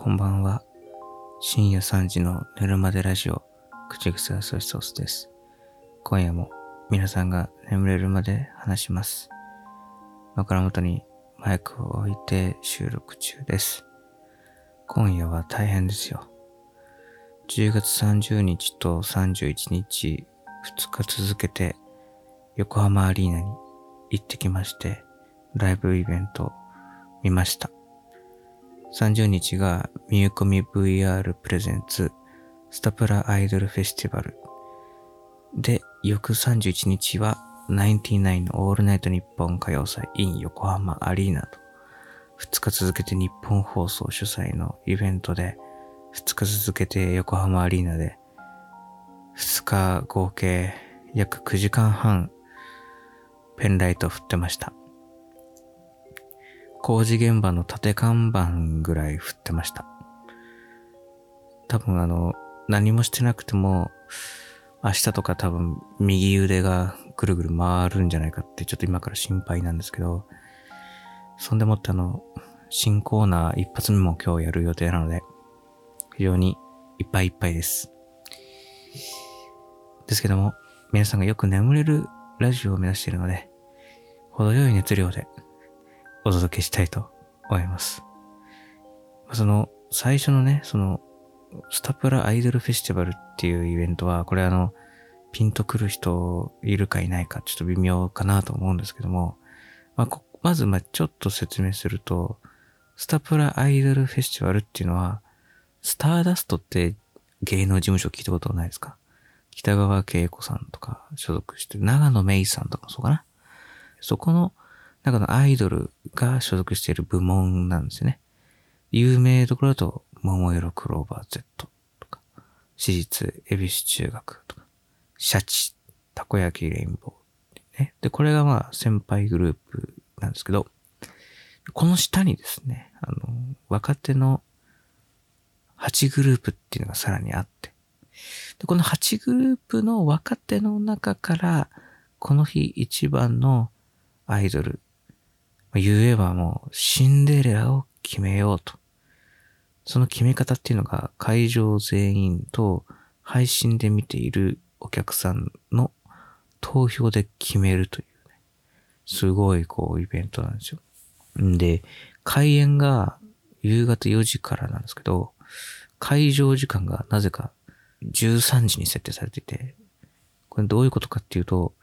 こんばんは。深夜3時の寝るまでラジオ、口癖はソイソースです。今夜も皆さんが眠れるまで話します。枕元にマイクを置いて収録中です。今夜は大変ですよ。10月30日と31日、2日続けて横浜アリーナに行ってきまして、ライブイベント見ました。30日がミューコミ VR プレゼンツスタプラアイドルフェスティバル。で、翌31日は99のオールナイトニッポン歌謡祭 in 横浜アリーナと2日続けて日本放送主催のイベントで2日続けて横浜アリーナで2日合計約9時間半ペンライト振ってました。工事現場の縦看板ぐらい振ってました。多分あの、何もしてなくても、明日とか多分右腕がぐるぐる回るんじゃないかってちょっと今から心配なんですけど、そんでもってあの、新コーナー一発目も今日やる予定なので、非常にいっぱいいっぱいです。ですけども、皆さんがよく眠れるラジオを目指しているので、程よい熱量でお届けしたいと思います。その、最初のね、その、スタプラアイドルフェスティバルっていうイベントは、これあの、ピンとくる人いるかいないかちょっと微妙かなと思うんですけども、まあ、まず、ま、ちょっと説明すると、スタプラアイドルフェスティバルっていうのは、スターダストって芸能事務所聞いたことないですか？北川景子さんとか所属して、長野メイさんとかもそうかな？そこの中のアイドルが所属している部門なんですね。有名どころだと、桃色クローバー Z とか、私立恵比寿中学とか、シャチ、たこ焼きレインボー、ね。で、これがまあ先輩グループなんですけど、この下にですね、あの、若手の8グループっていうのがさらにあって、でこの8グループの若手の中から、この日一番のアイドル、言えばもうシンデレラを決めようと。その決め方っていうのが会場全員と配信で見ているお客さんの投票で決めるというね。すごいこうイベントなんですよ。んで、開演が夕方4時からなんですけど、会場時間がなぜか13時に設定されていて、これどういうことかっていうと、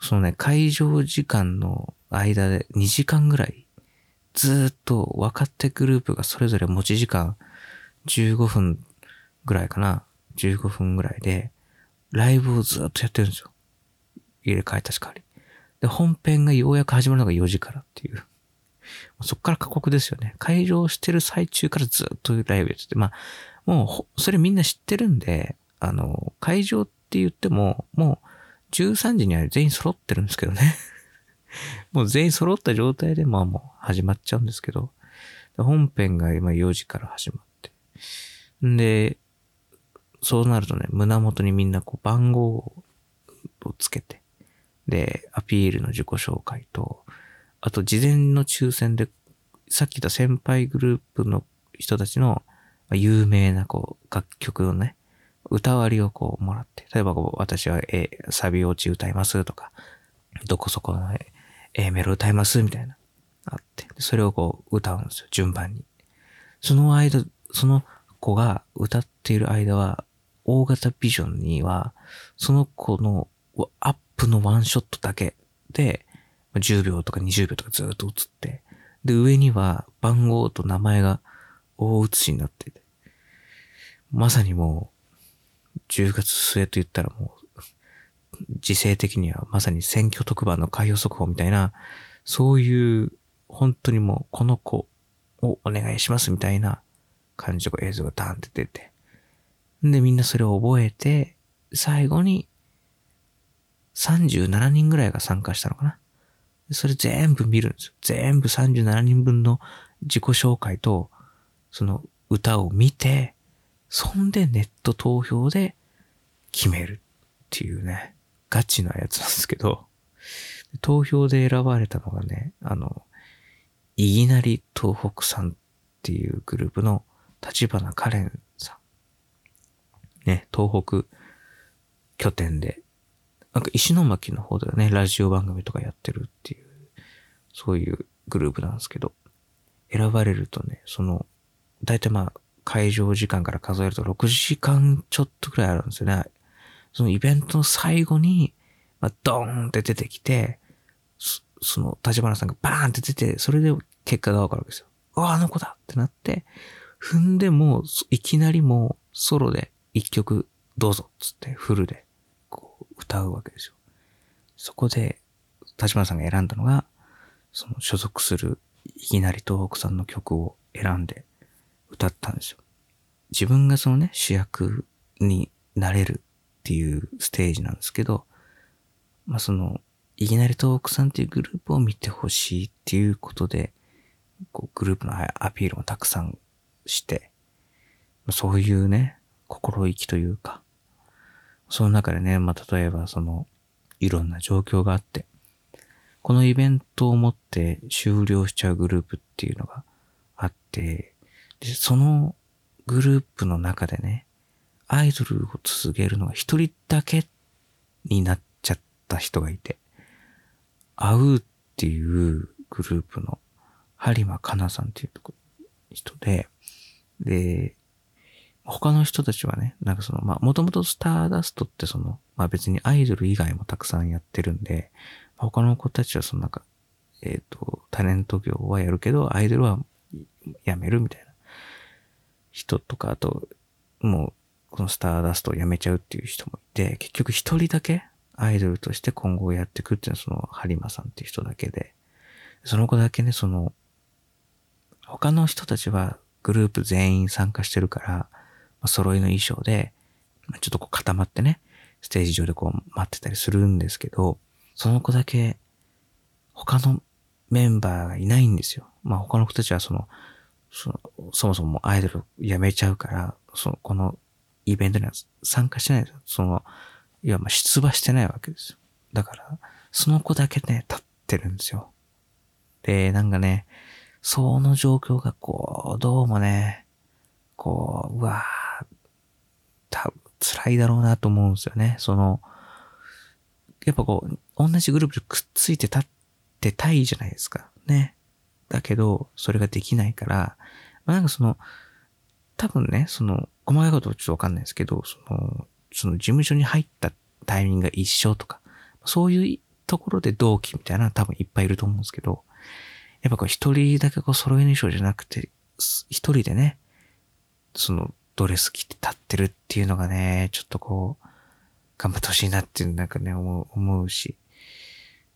そのね、会場時間の間で2時間ぐらい、ずっと若手グループがそれぞれ持ち時間15分ぐらいかな。15分ぐらいで、ライブをずっとやってるんですよ。入れ替えたしかわり。で、本編がようやく始まるのが4時からっていう。そっから過酷ですよね。会場してる最中からずっとライブやってて、まあ、もう、それみんな知ってるんで、あの、会場って言っても、もう、13時には全員揃ってるんですけどね。もう全員揃った状態で、まあもう始まっちゃうんですけど、本編が今4時から始まって。んで、そうなるとね、胸元にみんなこう番号をつけて、で、アピールの自己紹介と、あと事前の抽選で、さっき言った先輩グループの人たちの有名なこう楽曲のね、歌割りをこうもらって、例えばこう私は、えサビ落ち歌いますとか、どこそこの、A メロ歌いますみたいな、あって、それをこう歌うんですよ、順番に。その間、その子が歌っている間は、大型ビジョンには、その子のアップのワンショットだけで、10秒とか20秒とかずっと映って、で、上には番号と名前が大写しになってて、まさにもう、10月末と言ったらもう、時勢的にはまさに選挙特番の開票速報みたいな、そういう、本当にもう、この子をお願いしますみたいな感じの映像がダーンって出て、で、みんなそれを覚えて、最後に、37人ぐらいが参加したのかな。それ全部見るんですよ。全部37人分の自己紹介と、その歌を見て、そんでネット投票で決めるっていうね、ガチなやつなんですけど、投票で選ばれたのがね、あの、いぎなり東北さんっていうグループの立花カレンさん。ね、東北拠点で、なんか石巻の方ではね、ラジオ番組とかやってるっていう、そういうグループなんですけど、選ばれるとね、その、だいたいまあ、会場時間から数えると6時間ちょっとくらいあるんですよね。そのイベントの最後に、まあ、ドーンって出てきて、その、立花さんがバーンって出て、それで結果がわかるわけですよ。あ、あの子だってなって、踏んでも、いきなりもう、ソロで一曲どうぞっつってフルでこう歌うわけですよ。そこで、立花さんが選んだのが、その所属するいきなり東北さんの曲を選んで歌ったんですよ。自分がそのね、主役になれるっていうステージなんですけど、まあその、いきなり東北さんっていうグループを見てほしいっていうことで、こうグループのアピールをたくさんして、そういうね、心意気というか、その中でね、まあ、例えばその、いろんな状況があって、このイベントをもって終了しちゃうグループっていうのがあって、で、そのグループの中でね、アイドルを続けるのが一人だけになっちゃった人がいて、会うっていうグループの播磨かなさんっていう人で、で、他の人たちはね、なんかその、まあ、もともとスターダストってその、まあ別にアイドル以外もたくさんやってるんで、他の子たちはそのなんか、えっ、ー、と、タレント業はやるけど、アイドルはやめるみたいな。人とか、あと、もう、このスターダストをやめちゃうっていう人もいて、結局一人だけアイドルとして今後やっていくっていうのはその、ハリマさんっていう人だけで、その子だけね、その、他の人たちはグループ全員参加してるから、まあ、揃いの衣装で、ちょっとこう固まってね、ステージ上でこう待ってたりするんですけど、その子だけ他のメンバーがいないんですよ。まあ他の子たちはその、そのそもそもアイドル辞めちゃうから、その、このイベントには参加してないですよ。その、いや、まあ出馬してないわけですよ。だから、その子だけね、立ってるんですよ。で、なんかね、その状況がこう、どうもね、こう、うわぁ、多分辛いだろうなと思うんですよね。その、やっぱこう、同じグループでくっついて立ってたいじゃないですか。ね。だけど、それができないから、まあ、なんかその、多分ね、その、細かいことちょっとわかんないですけど、その、その事務所に入ったタイミングが一緒とか、そういうところで同期みたいな多分いっぱいいると思うんですけど、やっぱこう一人だけこう揃いの衣装じゃなくて、一人でね、そのドレス着て立ってるっていうのがね、ちょっとこう、頑張ってほしいなっていうなんかね、思う、思うし、っ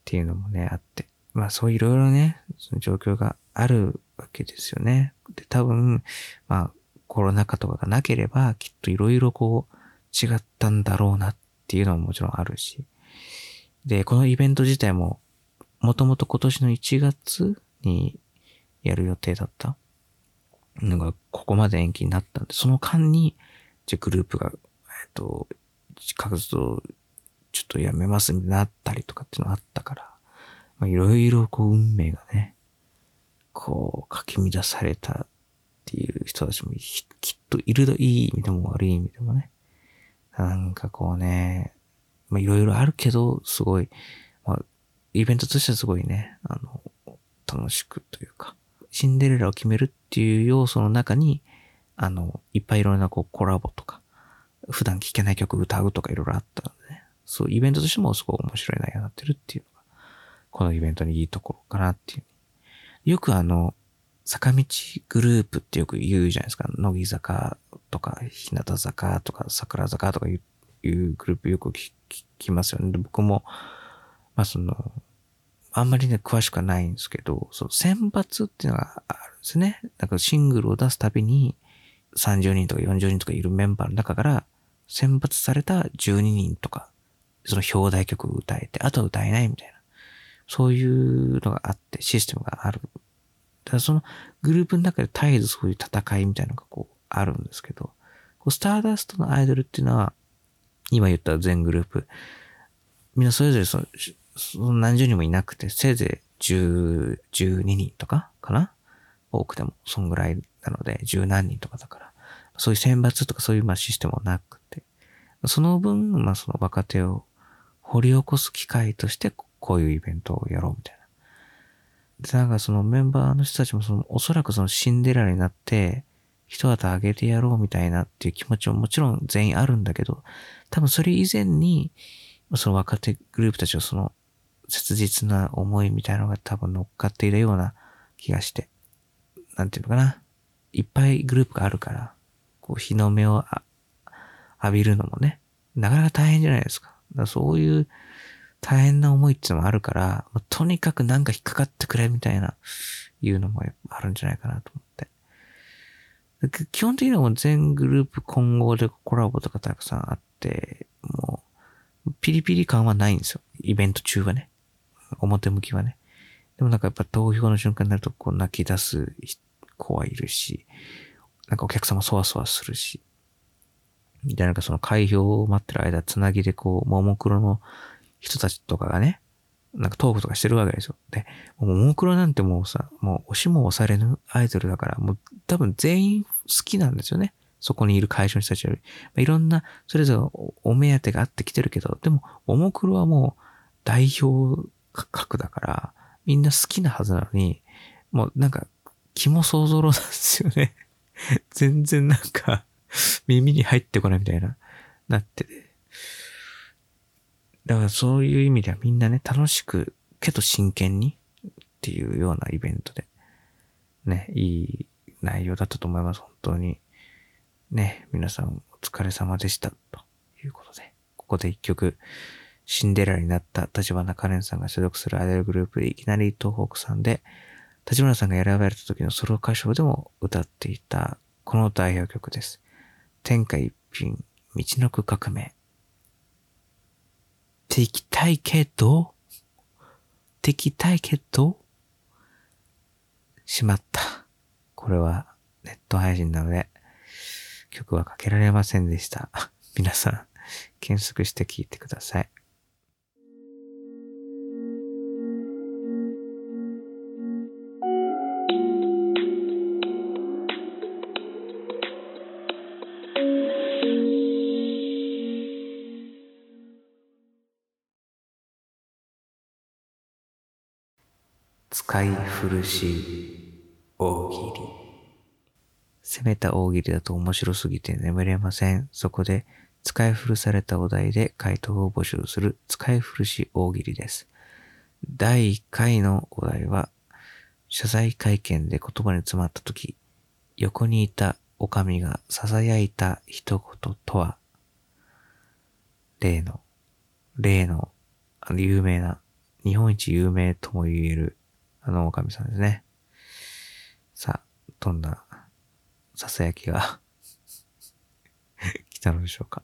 ていうのもね、あって。まあそういろいろね、その状況があるわけですよね。で、多分、まあコロナ禍とかがなければ、きっといろいろこう、違ったんだろうなっていうのももちろんあるし。で、このイベント自体も、もともと今年の1月にやる予定だったのが、ここまで延期になったんで、その間に、じゃグループが、えっと、活動ちょっとやめますになったりとかっていうのがあったから、まあ、いろいろこう運命がね、こう、かき乱されたっていう人たちもきっといるといい意味でも悪い意味でもね。なんかこうね、まあいろいろあるけど、すごい、まあ、イベントとしてはすごいね、あの、楽しくというか、シンデレラを決めるっていう要素の中に、あの、いっぱいいろんなこうコラボとか、普段聴けない曲歌うとかいろいろあったのでね、そう、イベントとしてもすごい面白い内容になってるっていう、このイベントのいいところかなっていう。よくあの、坂道グループってよく言うじゃないですか。乃木坂とか、日向坂とか、桜坂とかいうグループよく聞きますよね。僕も、まあその、あんまりね、詳しくはないんですけど、そう、選抜っていうのがあるんですね。だからシングルを出すたびに、30人とか40人とかいるメンバーの中から、選抜された12人とか、その表題曲を歌えて、あとは歌えないみたいな。そういうのがあって、システムがある。だからそのグループの中で絶えずそういう戦いみたいなのがこう、あるんですけど、こうスターダストのアイドルっていうのは、今言った全グループ、みんなそれぞれその、その何十人もいなくて、せいぜい10、12人とかかな？多くても、そんぐらいなので、十何人とかだから、そういう選抜とかそういうまあシステムもなくて、その分、まあその若手を掘り起こす機会として、こういうイベントをやろうみたいな。で、なんかそのメンバーの人たちもその、おそらくそのシンデレラになって、一旗あげてやろうみたいなっていう気持ちももちろん全員あるんだけど、多分それ以前に、その若手グループたちのその切実な思いみたいなのが多分乗っかっているような気がして、なんていうのかな。いっぱいグループがあるから、こう日の目を浴びるのもね、なかなか大変じゃないですか。だかそういう大変な思いっていうのもあるから、とにかくなんか引っかかってくれみたいな、いうのもあるんじゃないかなと思って。基本的にはもう全グループ混合でコラボとかたくさんあって、もう、ピリピリ感はないんですよ。イベント中はね。表向きはね。でもなんかやっぱ投票の瞬間になるとこう泣き出す子はいるし、なんかお客様そわそわするし、みたいななんかその開票を待ってる間、つなぎでこう、ももクロの人たちとかがね、なんかトークとかしてるわけですよ。で、もももクロなんてもうさ、もう押しも押されぬアイドルだから、もう多分全員好きなんですよね。そこにいる会場の人たちより。まあ、いろんな、それぞれお目当てがあってきてるけど、でも、ももクロはもう代表格だから、みんな好きなはずなのに、もうなんか、気も想像なんですよね。全然なんか、耳に入ってこないみたいな、なってて。だからそういう意味ではみんなね、楽しく、けど真剣にっていうようなイベントで、ね、いい内容だったと思います、本当に。ね、皆さんお疲れ様でした、ということで、ここで一曲、シンデレラになった立花カレンさんが所属するアイドルグループでいきなり東北さんで、立花さんが選ばれた時のソロ歌唱でも歌っていたこの代表曲です。天下一品、道のく革命。っていきたいけど、ってきたいけど、しまった。これはネット配信なので、曲はかけられませんでした。皆さん、検索して聴いてください。使い古し大喜利。攻めた大喜利だと面白すぎて眠れません。そこで使い古されたお題で回答を募集する使い古し大喜利です。第1回のお題は、謝罪会見で言葉に詰まった時、横にいたおかみが囁いた一言とは、例の、例の、あの有名な、日本一有名とも言えるあの、おかみさんですね。さあ、どんな、ささやきが 来たのでしょうか。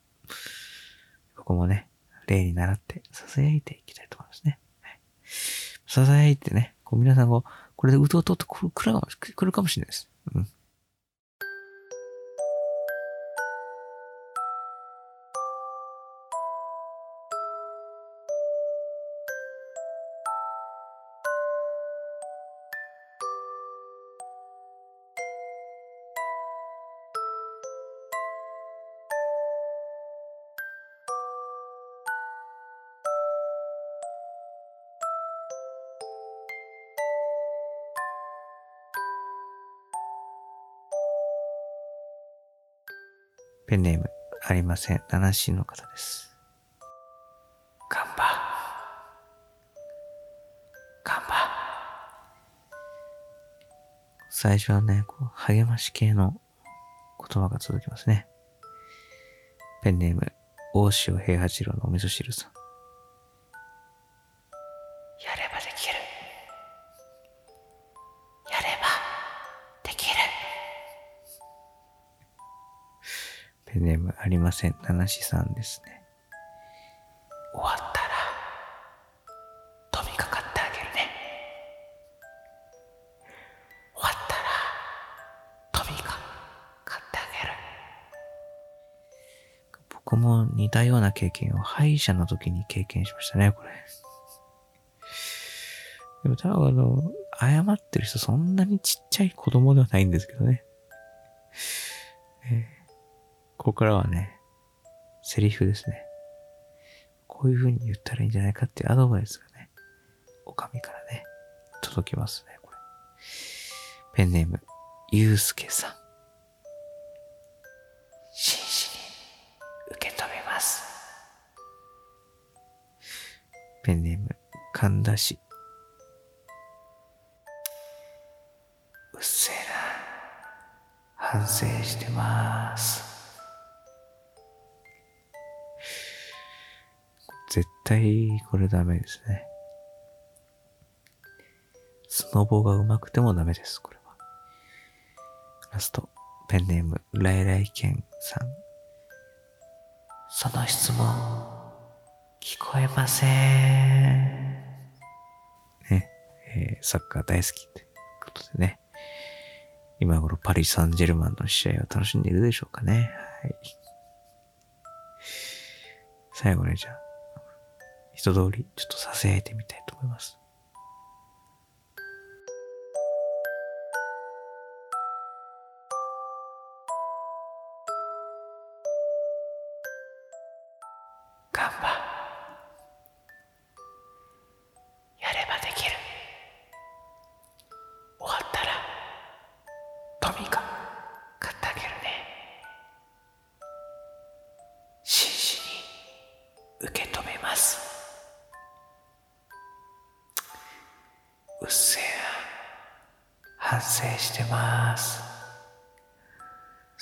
ここもね、例に習ってささやいていきたいと思いますね。ささやいてね、こう皆さんがこれでうとうとっとくる来るかもしれないです。うん。ペンネームありません。七七の方です。ガンバ。ガンバ。最初はね、こう、励まし系の言葉が続きますね。ペンネーム、大塩平八郎のお味噌汁さん。ありません。七しさんですね。終わったら、飛びかかってあげるね。終わったら、飛びかかってあげる。僕も似たような経験を歯医者の時に経験しましたね、これ。でも多分あの、謝ってる人そんなにちっちゃい子供ではないんですけどね。からはね、セリフですね。こういう風に言ったらいいんじゃないかっていうアドバイスがね、おかみからね、届きますね、これ。ペンネーム、ゆうすけさん。真摯に受け止めます。ペンネーム、神田氏。うっせえな。反省してます。絶対これダメですね。スノボが上手くてもダメです、これは。ラスト、ペンネーム、ライライケンさん。その質問、聞こえません。ね、えー、サッカー大好きということでね。今頃パリ・サンジェルマンの試合を楽しんでいるでしょうかね。はい。最後ね、じゃあ、一通りちょっとさえてみたいと思います。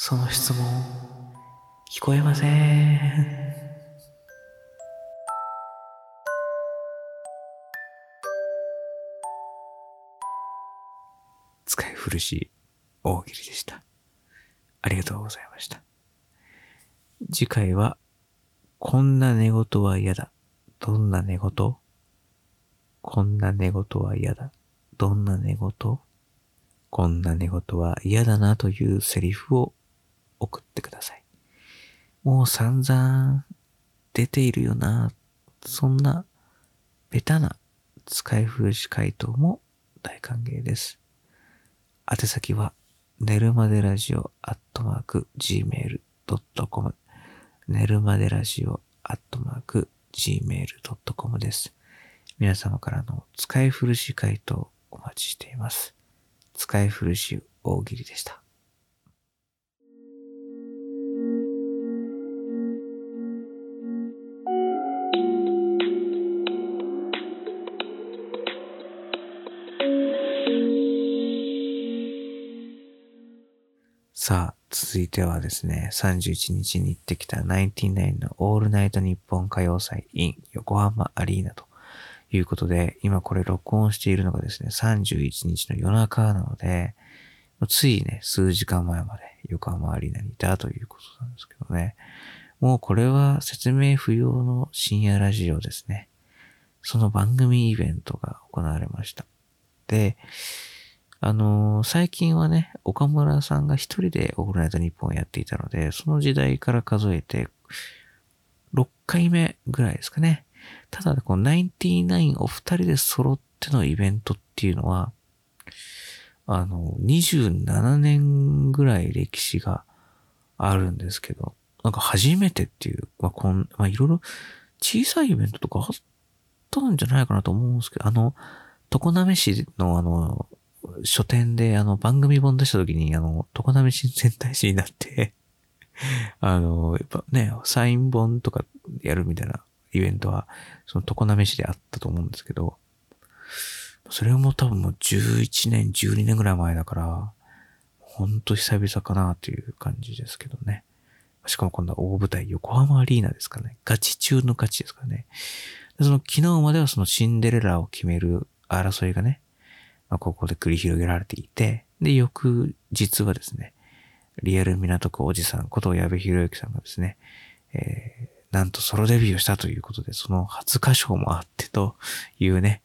その質問聞こえません使い古し大喜利でした。ありがとうございました。次回は、こんな寝言は嫌だ。どんな寝言？こんな寝言は嫌だ。どんな寝言？こんな寝言は嫌だなというセリフを送ってください。もう散々出ているよな。そんなベタな使い古し回答も大歓迎です。宛先は、寝るまでラジオアットマーク gmail.com 寝るまでラジオアットマーク gmail.com です。皆様からの使い古し回答お待ちしています。使い古し大喜利でした。さあ、続いてはですね、31日に行ってきたナインティナインのオールナイト日本歌謡祭 in 横浜アリーナということで、今これ録音しているのがですね、31日の夜中なので、ついね、数時間前まで横浜アリーナにいたということなんですけどね。もうこれは説明不要の深夜ラジオですね。その番組イベントが行われました。で、あのー、最近はね、岡村さんが一人でオールナイトニッポンをやっていたので、その時代から数えて、6回目ぐらいですかね。ただ、このナインティナインお二人で揃ってのイベントっていうのは、あの、27年ぐらい歴史があるんですけど、なんか初めてっていう、まあ、こん、ま、いろいろ小さいイベントとかあったんじゃないかなと思うんですけど、あの、常滑市のあの、書店であの番組本出した時にあの、常滑新鮮大使になって あの、やっぱね、サイン本とかやるみたいなイベントは、その常滑市であったと思うんですけど、それはもう多分もう11年、12年ぐらい前だから、ほんと久々かなという感じですけどね。しかも今度は大舞台、横浜アリーナですかね。ガチ中のガチですからね。その昨日まではそのシンデレラを決める争いがね、まあ、ここで繰り広げられていて、で、翌日はですね、リアル港区おじさんこと矢部博之さんがですね、えー、なんとソロデビューをしたということで、その初歌唱もあってというね、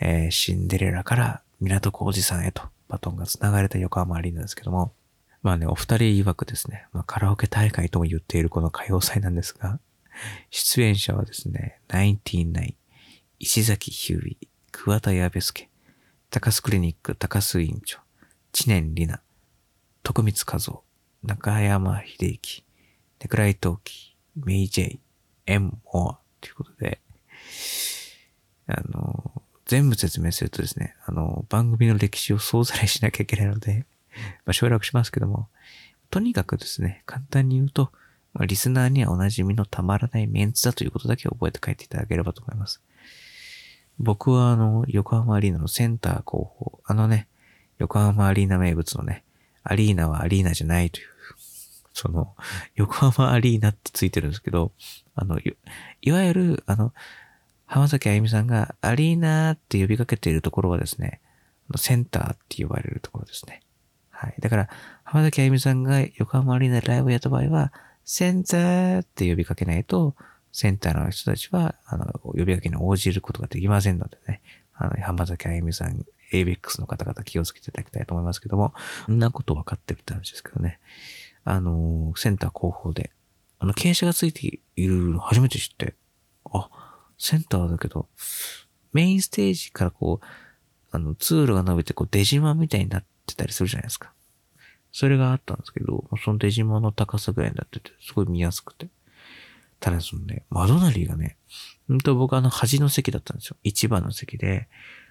えー、シンデレラから港区おじさんへとバトンが繋がれた横浜アリーナですけども、まあね、お二人曰くですね、まあ、カラオケ大会とも言っているこの歌謡祭なんですが、出演者はですね、ナインティナイン、石崎ヒューイ、桑田矢部助、高須クリニック高須委員長、知念里奈、徳光和夫、中山秀幸、ネクライトーキー、メイジェイ、エンモアということで、あの、全部説明するとですね、あの、番組の歴史を総ざらいしなきゃいけないので、まあ省略しますけども、とにかくですね、簡単に言うと、まあ、リスナーにはおなじみのたまらないメンツだということだけ覚えて帰っていただければと思います。僕はあの、横浜アリーナのセンター候補、あのね、横浜アリーナ名物のね、アリーナはアリーナじゃないという、その、横浜アリーナってついてるんですけど、あの、いわゆる、あの、浜崎あゆみさんがアリーナって呼びかけているところはですね、センターって呼ばれるところですね。はい。だから、浜崎あゆみさんが横浜アリーナでライブをやった場合は、センターって呼びかけないと、センターの人たちは、あの、呼びかけに応じることができませんのでね。あの、浜崎あゆみさん、ABEX の方々気をつけていただきたいと思いますけども、そんなこと分かってるって話ですけどね。あの、センター後方で、あの、傾斜がついているの初めて知って、あ、センターだけど、メインステージからこう、あの、通路が伸びてこう、出島みたいになってたりするじゃないですか。それがあったんですけど、その出島の高さぐらいになってて、すごい見やすくて。ただそのね、窓なりがね、ほんと僕あの端の席だったんですよ。一番の席で、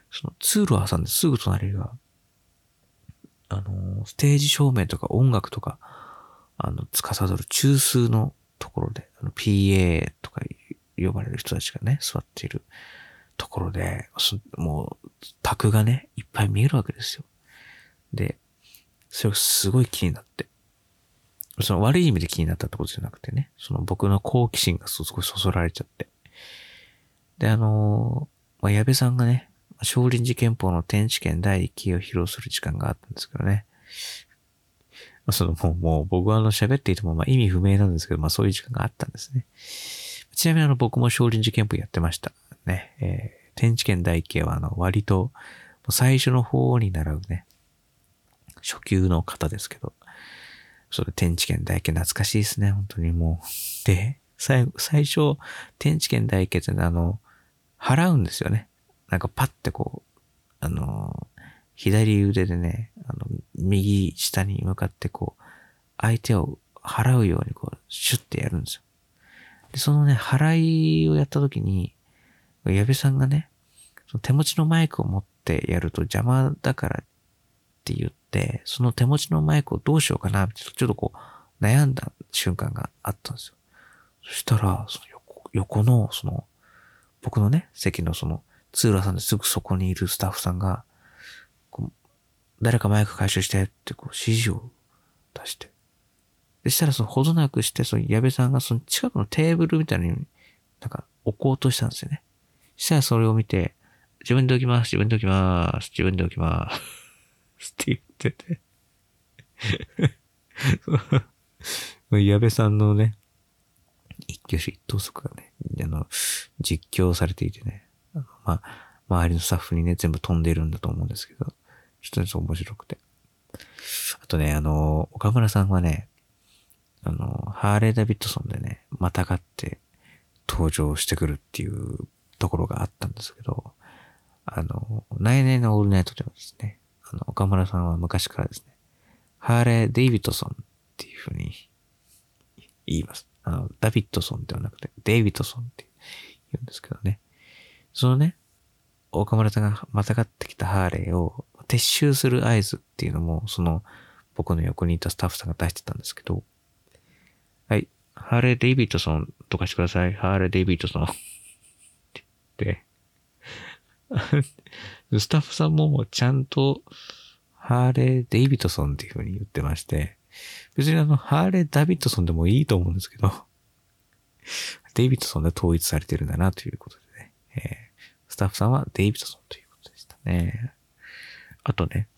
その通路を挟んですぐ隣が、あの、ステージ照明とか音楽とか、あの、司る中枢のところで、あの、PA とか呼ばれる人たちがね、座っているところで、もう、卓がね、いっぱい見えるわけですよ。で、それがすごい気になって。その悪い意味で気になったってことじゃなくてね、その僕の好奇心がすごいそそられちゃって。で、あのまあ、矢部さんがね、少林寺拳法の天地拳第一期を披露する時間があったんですけどね。そのもう、もう僕はあの喋っていてもまあ意味不明なんですけど、まあそういう時間があったんですね。ちなみにあの僕も少林寺拳法やってました。ね。えー、天地拳第一期はあの割と最初の方に習うね、初級の方ですけど、それ天地圏大家懐かしいですね、本当にもう。で、最、最初、天地圏大家ってあの、払うんですよね。なんかパッてこう、あの、左腕でね、あの、右下に向かってこう、相手を払うようにこう、シュッてやるんですよ。で、そのね、払いをやった時に、矢部さんがね、その手持ちのマイクを持ってやると邪魔だからって言って、その手持ちのマイクをどうしようかな、ちょっとこう、悩んだ瞬間があったんですよ。そしたら、その横横の、その、僕のね、席のその、通路さんですぐそこにいるスタッフさんが、誰かマイク回収してってこう指示を出して。でしたらそのほどなくして、その矢部さんがその近くのテーブルみたいなのになんか置こうとしたんですよね。したらそれを見て、自分で置きます、自分で置きます、自分で置きます。って言ってて 矢部さんのね、一挙手一投足がね、あの、実況されていてね、まあ、周りのスタッフにね、全部飛んでるんだと思うんですけど、ちょっと面白くて。あとね、あの、岡村さんはね、あの、ハーレー・ダビッドソンでね、またがって登場してくるっていうところがあったんですけど、あの、ナイナイのオールナイトではですね、あの、岡村さんは昔からですね、ハーレー・デイビッドソンっていうふうに言います。あの、ダビッドソンではなくて、デイビッドソンって言うんですけどね。そのね、岡村さんがまたがってきたハーレーを撤収する合図っていうのも、その、僕の横にいたスタッフさんが出してたんですけど、はい、ハーレー・デイビッドソンとかしてください。ハーレー・デイビッドソンって言って、スタッフさんもちゃんと、ハーレー・デイビッドソンっていう風に言ってまして、別にあの、ハーレー・ダビッドソンでもいいと思うんですけど、デイビッドソンで統一されてるんだなということでね、えー、スタッフさんはデイビッドソンということでしたね。あとね、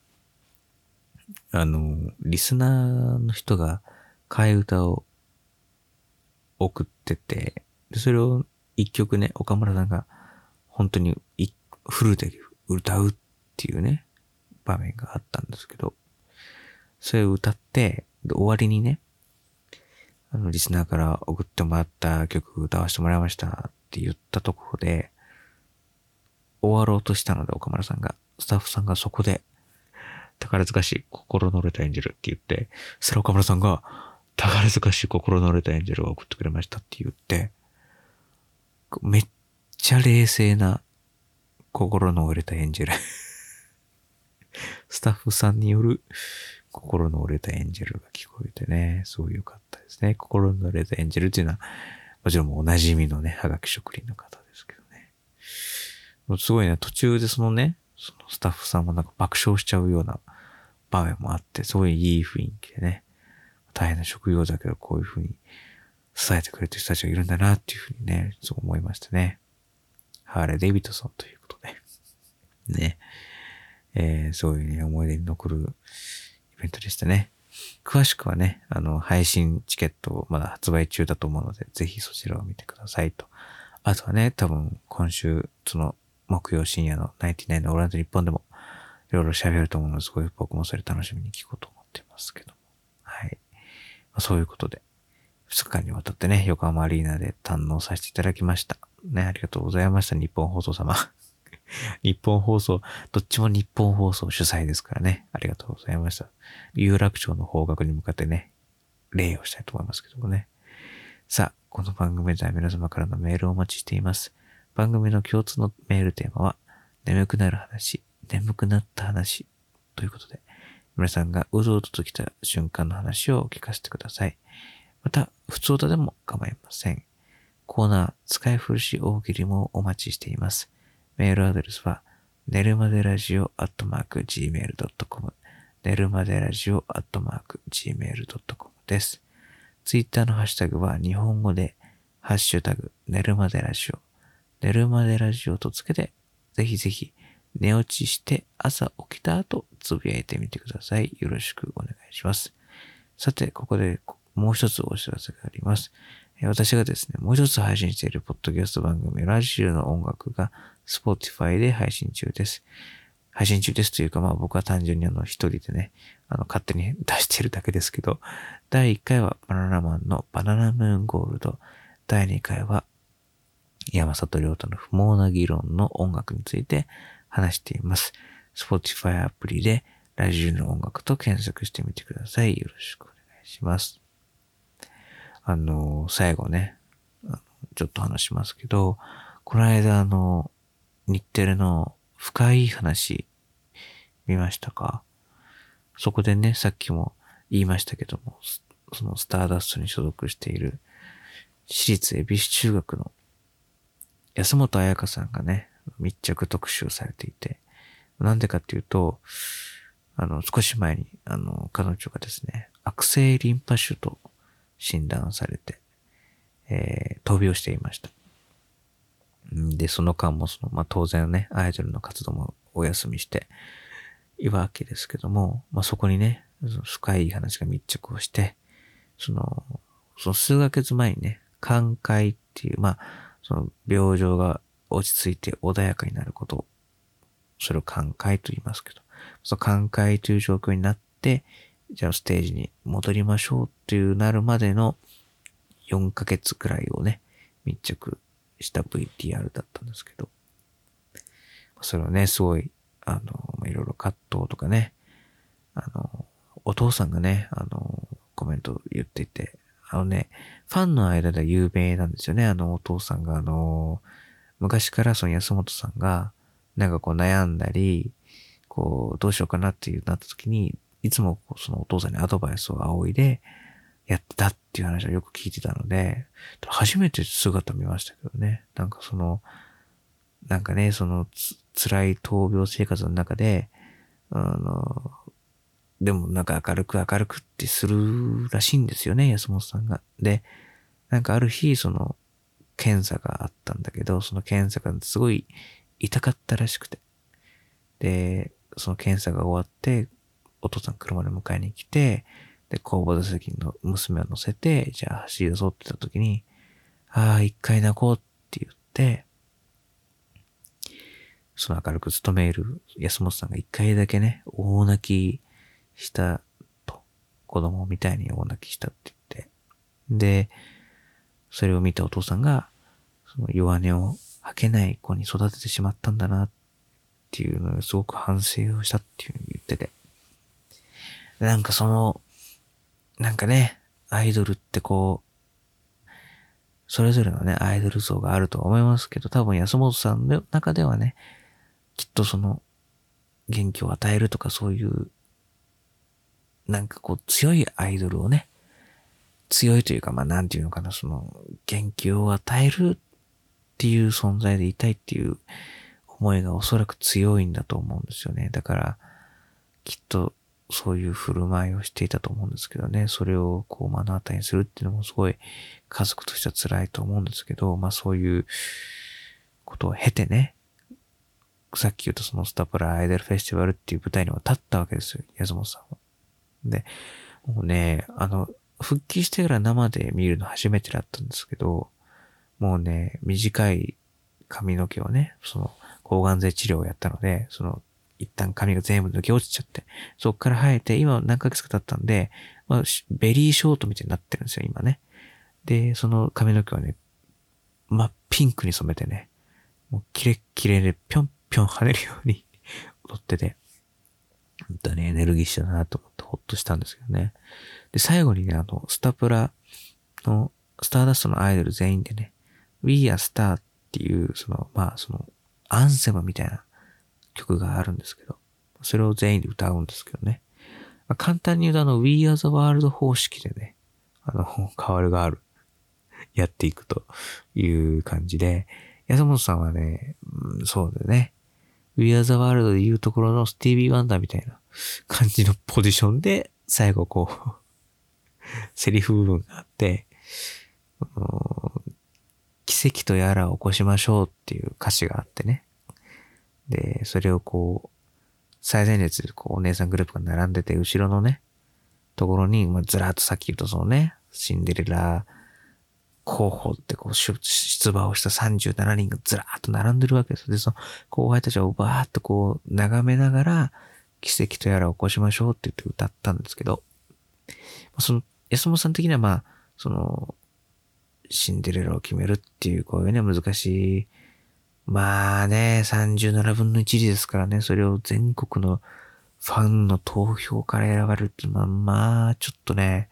あの、リスナーの人が替え歌を送ってて、それを一曲ね、岡村さんが本当にフルで歌うっていうね、場面があったんですけど、それを歌って、終わりにね、あの、リスナーから送ってもらった曲歌わせてもらいましたって言ったところで、終わろうとしたので、岡村さんが、スタッフさんがそこで、宝塚市心の折れたエンジェルって言って、そしたら岡村さんが、宝塚市心の折れたエンジェルが送ってくれましたって言って、めっちゃ冷静な心の折れたエンジェルスタッフさんによる心の折れたエンジェルが聞こえてね、すごい良かったですね。心の折れたエンジェルっていうのは、もちろんお馴染みのね、はがき職人の方ですけどね。もうすごいね、途中でそのね、そのスタッフさんもなんか爆笑しちゃうような場面もあって、すごいいい雰囲気でね、大変な職業だけどこういう風に伝えてくれてる人たちがいるんだなっていう風にね、そう思いましたね。ハーレ・デイビッドソンということで。ね。えー、そういうね、思い出に残るイベントでしたね。詳しくはね、あの、配信チケットまだ発売中だと思うので、ぜひそちらを見てくださいと。あとはね、多分今週、その木曜深夜の99のオランド日本でもいろいろ喋ると思うのですごい僕もそれ楽しみに聞こうと思ってますけども。はい。まあ、そういうことで、2日間にわたってね、横浜アリーナで堪能させていただきました。ね、ありがとうございました、日本放送様。日本放送、どっちも日本放送主催ですからね。ありがとうございました。有楽町の方角に向かってね、礼をしたいと思いますけどもね。さあ、この番組では皆様からのメールをお待ちしています。番組の共通のメールテーマは、眠くなる話、眠くなった話ということで、皆さんがうぞうぞと来た瞬間の話を聞かせてください。また、普通歌でも構いません。コーナー、使い古し大喜利もお待ちしています。メールアドレスは、寝るまでラジオアットマーク gmail.com 寝るまでラジオアットマーク gmail.com です。ツイッターのハッシュタグは日本語で、ハッシュタグ、寝るまでラジオ、寝るまでラジオとつけて、ぜひぜひ寝落ちして朝起きた後つぶやいてみてください。よろしくお願いします。さて、ここでもう一つお知らせがあります。私がですね、もう一つ配信しているポッドキャスト番組、ラジオの音楽が Spotify で配信中です。配信中ですというか、まあ僕は単純にあの一人でね、あの勝手に出してるだけですけど、第1回はバナナマンのバナナムーンゴールド、第2回は山里亮太の不毛な議論の音楽について話しています。Spotify アプリでラジオの音楽と検索してみてください。よろしくお願いします。あの、最後ね、ちょっと話しますけど、この間あの、日テレの深い話見ましたか？そこでね、さっきも言いましたけども、そのスターダストに所属している私立恵比寿中学の安本彩香さんがね、密着特集されていて、なんでかっていうと、あの、少し前に、あの、彼女がですね、悪性リンパ腫と診断されて、えー、闘病していました。で、その間もその、まあ、当然ね、アイドルの活動もお休みしていわけですけども、まあ、そこにね、深い話が密着をして、その、その数ヶ月前にね、寛解っていう、まあ、その病状が落ち着いて穏やかになること、それを寛解と言いますけど、その寛解という状況になって、じゃあステージに戻りましょうっていうなるまでの4ヶ月くらいをね、密着した VTR だったんですけど、それはね、すごい、あの、いろいろ葛藤とかね、あの、お父さんがね、あの、コメント言っていて、あのね、ファンの間では有名なんですよね。あの、お父さんが、あの、昔からその安本さんが、なんかこう悩んだり、こう、どうしようかなっていうなった時に、いつもそのお父さんにアドバイスを仰いでやってたっていう話をよく聞いてたので、初めて姿見ましたけどね。なんかその、なんかね、その辛い闘病生活の中で、あの、でもなんか明るく明るくってするらしいんですよね、安本さんが。で、なんかある日、その、検査があったんだけど、その検査がすごい痛かったらしくて。で、その検査が終わって、お父さん車で迎えに来て、で、後部座席の娘を乗せて、じゃあ走り出そうって言った時に、ああ、一回泣こうって言って、その明るく勤める安本さんが一回だけね、大泣きしたと、子供みたいに大泣きしたって言って、で、それを見たお父さんが、その弱音を吐けない子に育ててしまったんだなっていうのをすごく反省をしたっていうふうに言ってて、なんかその、なんかね、アイドルってこう、それぞれのね、アイドル像があると思いますけど、多分安本さんの中ではね、きっとその、元気を与えるとかそういう、なんかこう強いアイドルをね、強いというか、まあなんていうのかな、その、元気を与えるっていう存在でいたいっていう思いがおそらく強いんだと思うんですよね。だから、きっとそういう振る舞いをしていたと思うんですけどね。それをこう目の当たりにするっていうのもすごい家族としては辛いと思うんですけど、まあそういうことを経てね、さっき言うとそのスタプラアイドルフェスティバルっていう舞台には立ったわけですよ、安本さんは。で、もうね、あの、復帰してから生で見るの初めてだったんですけど、もうね、短い髪の毛をね、その、抗がん剤治療をやったので、その、一旦髪が全部抜け落ちちゃって、そっから生えて、今何ヶ月か経ったんで、まあ、ベリーショートみたいになってるんですよ、今ね。で、その髪の毛はね、真っピンクに染めてね、もうキレッキレでぴょんぴょん跳ねるように 踊ってて、本当にエネルギッシュだなと思ってほっとしたんですけどね。で、最後にね、あの、スタプラの、スターダストのアイドル全員でね、We Are Star っていう、その、まあ、その、アンセムみたいな曲があるんですけど、それを全員で歌うんですけどね。まあ、簡単に言うとあの We Are the World 方式でね、あの、変わるがある。やっていくという感じで、安本さんはね、うん、そうだね。We Are the World で言うところのスティービー・ワンダーみたいな感じのポジションで、最後こう セリフ部分があって、奇跡とやらを起こしましょうっていう歌詞があってね。で、それをこう、最前列こうお姉さんグループが並んでて、後ろのね、ところに、まあ、ずらっとさっき言うとそのね、シンデレラ候補ってこう出馬をした37人がずらっと並んでるわけです。で、その後輩たちをバーっとこう眺めながら、奇跡とやら起こしましょうって言って歌ったんですけど、その、安本さん的にはまあ、その、シンデレラを決めるっていう、こういうね、難しいまあね、37分の1ですからね、それを全国のファンの投票から選ばれるってまあ、まあ、ちょっとね、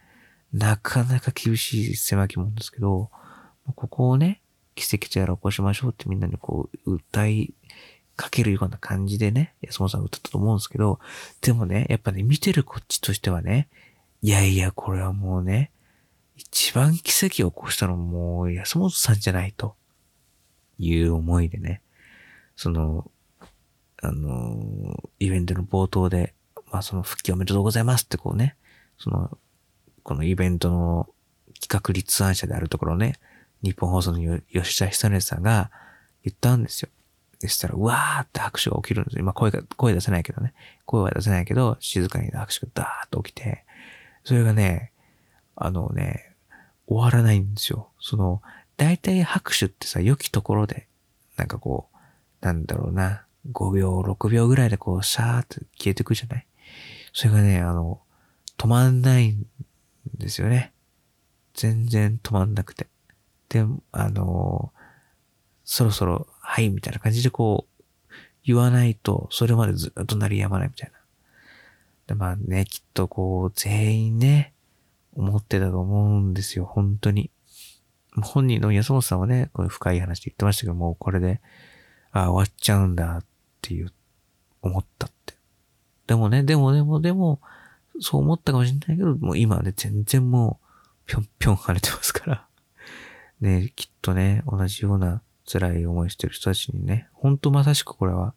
なかなか厳しい狭きもんですけど、ここをね、奇跡とやら起こしましょうってみんなにこう、歌いかけるような感じでね、安本さん歌ったと思うんですけど、でもね、やっぱね、見てるこっちとしてはね、いやいや、これはもうね、一番奇跡を起こしたのもう安本さんじゃないと。いう思いでね、その、あの、イベントの冒頭で、まあその復帰おめでとうございますってこうね、その、このイベントの企画立案者であるところね、日本放送の吉田久根さんが言ったんですよ。でしたら、うわーって拍手が起きるんですよ。今声が、声出せないけどね。声は出せないけど、静かに拍手がダーッと起きて、それがね、あのね、終わらないんですよ。その、大体拍手ってさ、良きところで、なんかこう、なんだろうな、5秒、6秒ぐらいでこう、シャーって消えてくじゃない？それがね、あの、止まんないんですよね。全然止まんなくて。で、あの、そろそろ、はい、みたいな感じでこう、言わないと、それまでずっと鳴りやまないみたいな。で、まあね、きっとこう、全員ね、思ってたと思うんですよ、本当に。本人の安本さんはね、こういう深い話で言ってましたけどもう、これで、ああ、終わっちゃうんだっていう、思ったって。でもね、でもでもでも、そう思ったかもしれないけど、もう今ね、全然もう、ぴょんぴょん跳ねてますから。ね、きっとね、同じような辛い思いしてる人たちにね、ほんとまさしくこれは、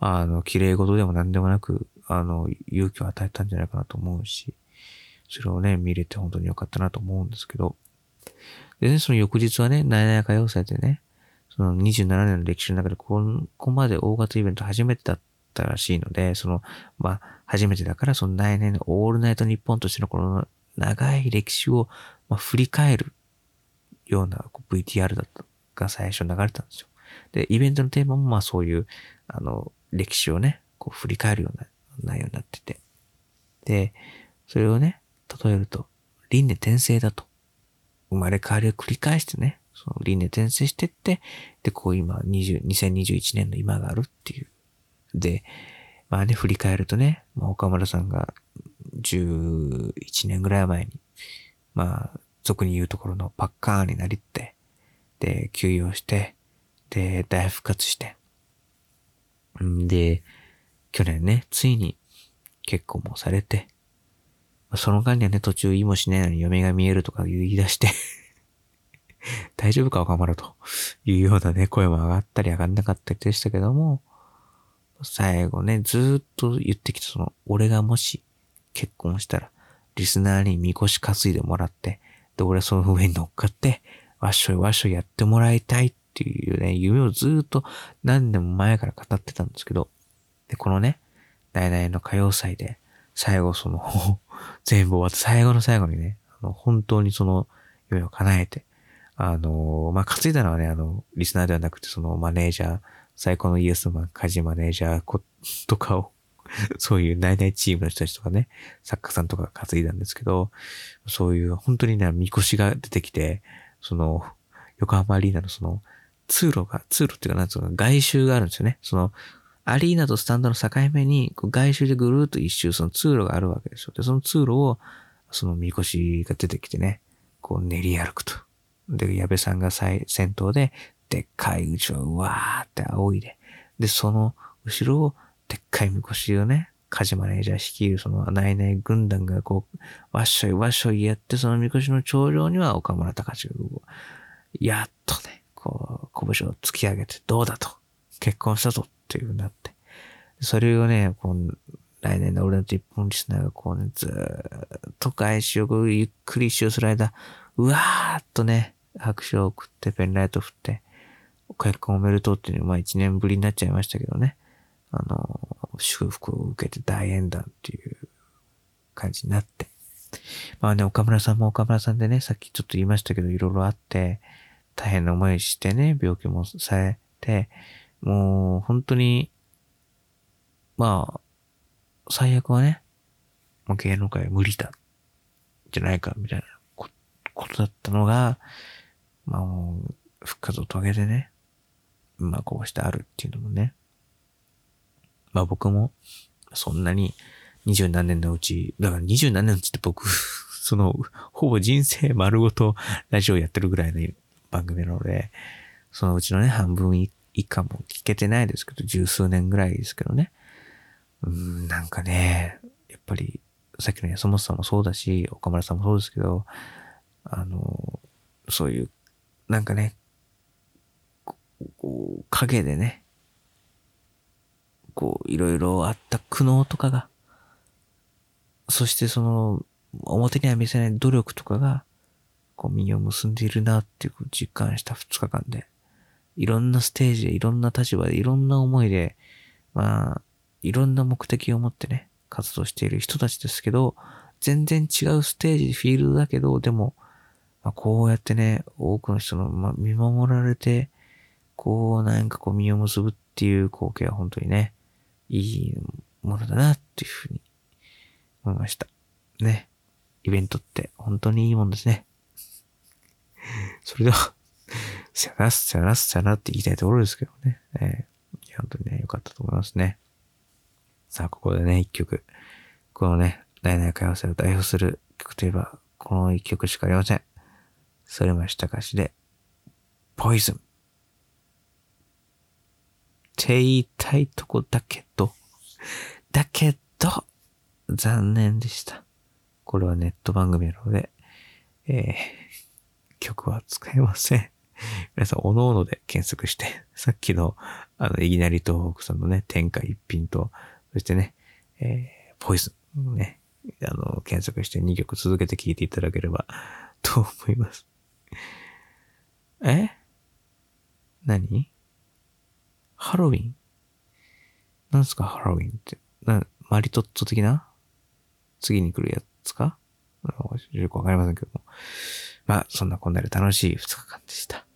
あの、綺麗事でも何でもなく、あの、勇気を与えたんじゃないかなと思うし、それをね、見れて本当に良かったなと思うんですけど、でね、その翌日はね、ナイナイ歌謡祭でね、その27年の歴史の中でここまで大型イベント初めてだったらしいので、その、まあ、初めてだから、そのナイナイのオールナイト日本としてのこの長い歴史を、まあ、振り返るような VTR だったが最初流れたんですよ。で、イベントのテーマもまあそういう、あの、歴史をね、こう振り返るような内容になってて。で、それをね、例えると、輪廻転生だと。生まれ変わりを繰り返してね、その輪廻転生してって、で、こう今、20、2021年の今があるっていう。で、まあね、振り返るとね、まあ、岡村さんが11年ぐらい前に、まあ、俗に言うところのパッカーになりって、で、休養して、で、大復活して。んで、去年ね、ついに結婚もされて、その間にはね、途中意もしないのに嫁が見えるとか言い出して 大丈夫か岡村というようなね、声も上がったり上がんなかったりでしたけども、最後ね、ずっと言ってきたその、俺がもし結婚したら、リスナーにみこし担いでもらって、で、俺はその上に乗っかって、わっしょいわっしょいやってもらいたいっていうね、夢をずっと何年も前から語ってたんですけど、で、このね、ナイナイの歌謡祭で、最後その 全部終わって最後の最後にね、あの、本当にその夢を叶えて、あの、まあ、担いだのはね、あの、リスナーではなくて、そのマネージャー、最高のイエスマン、カジマネージャー とかを そういう内々チームの人たちとかね、作家さんとかが担いだんですけど、そういう本当にね、みこしが出てきて、その、横浜アリーナのその、通路が、通路っていうかなんつうの、外周があるんですよね。その、アリーナとスタンドの境目に、外周でぐるーっと一周その通路があるわけですよ。で、その通路を、そのみこしが出てきてね、こう練り歩くと。で、矢部さんが先頭で、でっかいうちをうわーって仰いで、で、その後ろをでっかいみこしをね、カジマネージャー率いるそのナイナイ軍団がこう、わっしょいわっしょいやって、そのみこしの頂上には岡村隆史が、やっとね、こう、拳を突き上げて、どうだと、結婚したぞっていう風になって、それをね、こう、来年の俺の一本リスナーがこうね、ずっと返しをゆっくり一周する間、うわーっとね、拍手を送って、ペンライト振って、結婚おめでとうっていうのは、まあ一年ぶりになっちゃいましたけどね。あの、祝福を受けて大演談っていう感じになって。まあね、岡村さんも岡村さんでね、さっきちょっと言いましたけど、いろいろあって、大変な思いしてね、病気もされて、もう本当に、まあ、最悪はね、もう芸能界無理だ、じゃないか、みたいなことだったのが、まあもう、復活を遂げてね、まあこうしてあるっていうのもね、まあ僕も、そんなに二十何年のうち、だから二十何年のうちって僕、その、ほぼ人生丸ごとラジオやってるぐらいの番組なので、そのうちのね、半分以以下も聞けてないですけど、十数年ぐらいですけどね。うん、なんかね、やっぱり、さっきの安本さんもそうだし、岡村さんもそうですけど、あの、そういう、なんかね、こう、影でね、こう、いろいろあった苦悩とかが、そしてその、表には見せない努力とかが、こう、実を結んでいるなっていう実感した2日間で、いろんなステージで、いろんな立場で、いろんな思いで、まあ、いろんな目的を持ってね、活動している人たちですけど、全然違うステージ、フィールドだけど、でも、まあ、こうやってね、多くの人の、まあ、見守られて、こう、なんかこう、実を結ぶっていう光景は本当にね、いいものだなっていうふうに思いました。ね。イベントって本当にいいもんですね。それでは、さよなら、さよなら、さよならって言いたいところですけどね。えー、本当にね、良かったと思いますね。さあ、ここでね、一曲。このね、大々会話せを代表する曲といえば、この一曲しかありません。それましたかしで、ポイズン。って言いたいとこだけど、だけど、残念でした。これはネット番組なので、えー、曲は使えません。皆さん、おのおので検索して、さっきの、あの、いきなり東北さんのね、天下一品と、そしてね、えー、ポイズンね、あの、検索して2曲続けて聴いていただければ、と思います。え？何？ハロウィン？なんすかハロウィンって？な、マリトッツォ的な？次に来るやつか？よくわかりませんけども。まあ、そんなこんなで楽しい2日間でした。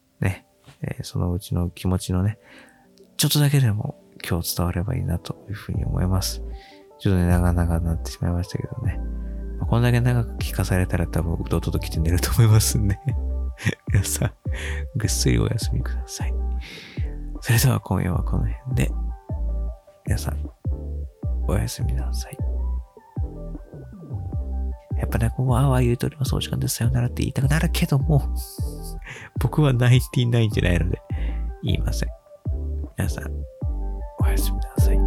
えー、そのうちの気持ちのね、ちょっとだけでも今日伝わればいいなというふうに思います。ちょっとね、長々なってしまいましたけどね。まあ、こんだけ長く聞かされたら多分、うとうとと来て寝ると思いますんで 皆さん、ぐっすりお休みください。それでは今夜はこの辺で、皆さん、おやすみなさい。やっぱね、こう、ああ、言うとおります。お時間です。さよならって言いたくなるけども、僕はナインティナインじゃないので、言いません。皆さん、おやすみなさい。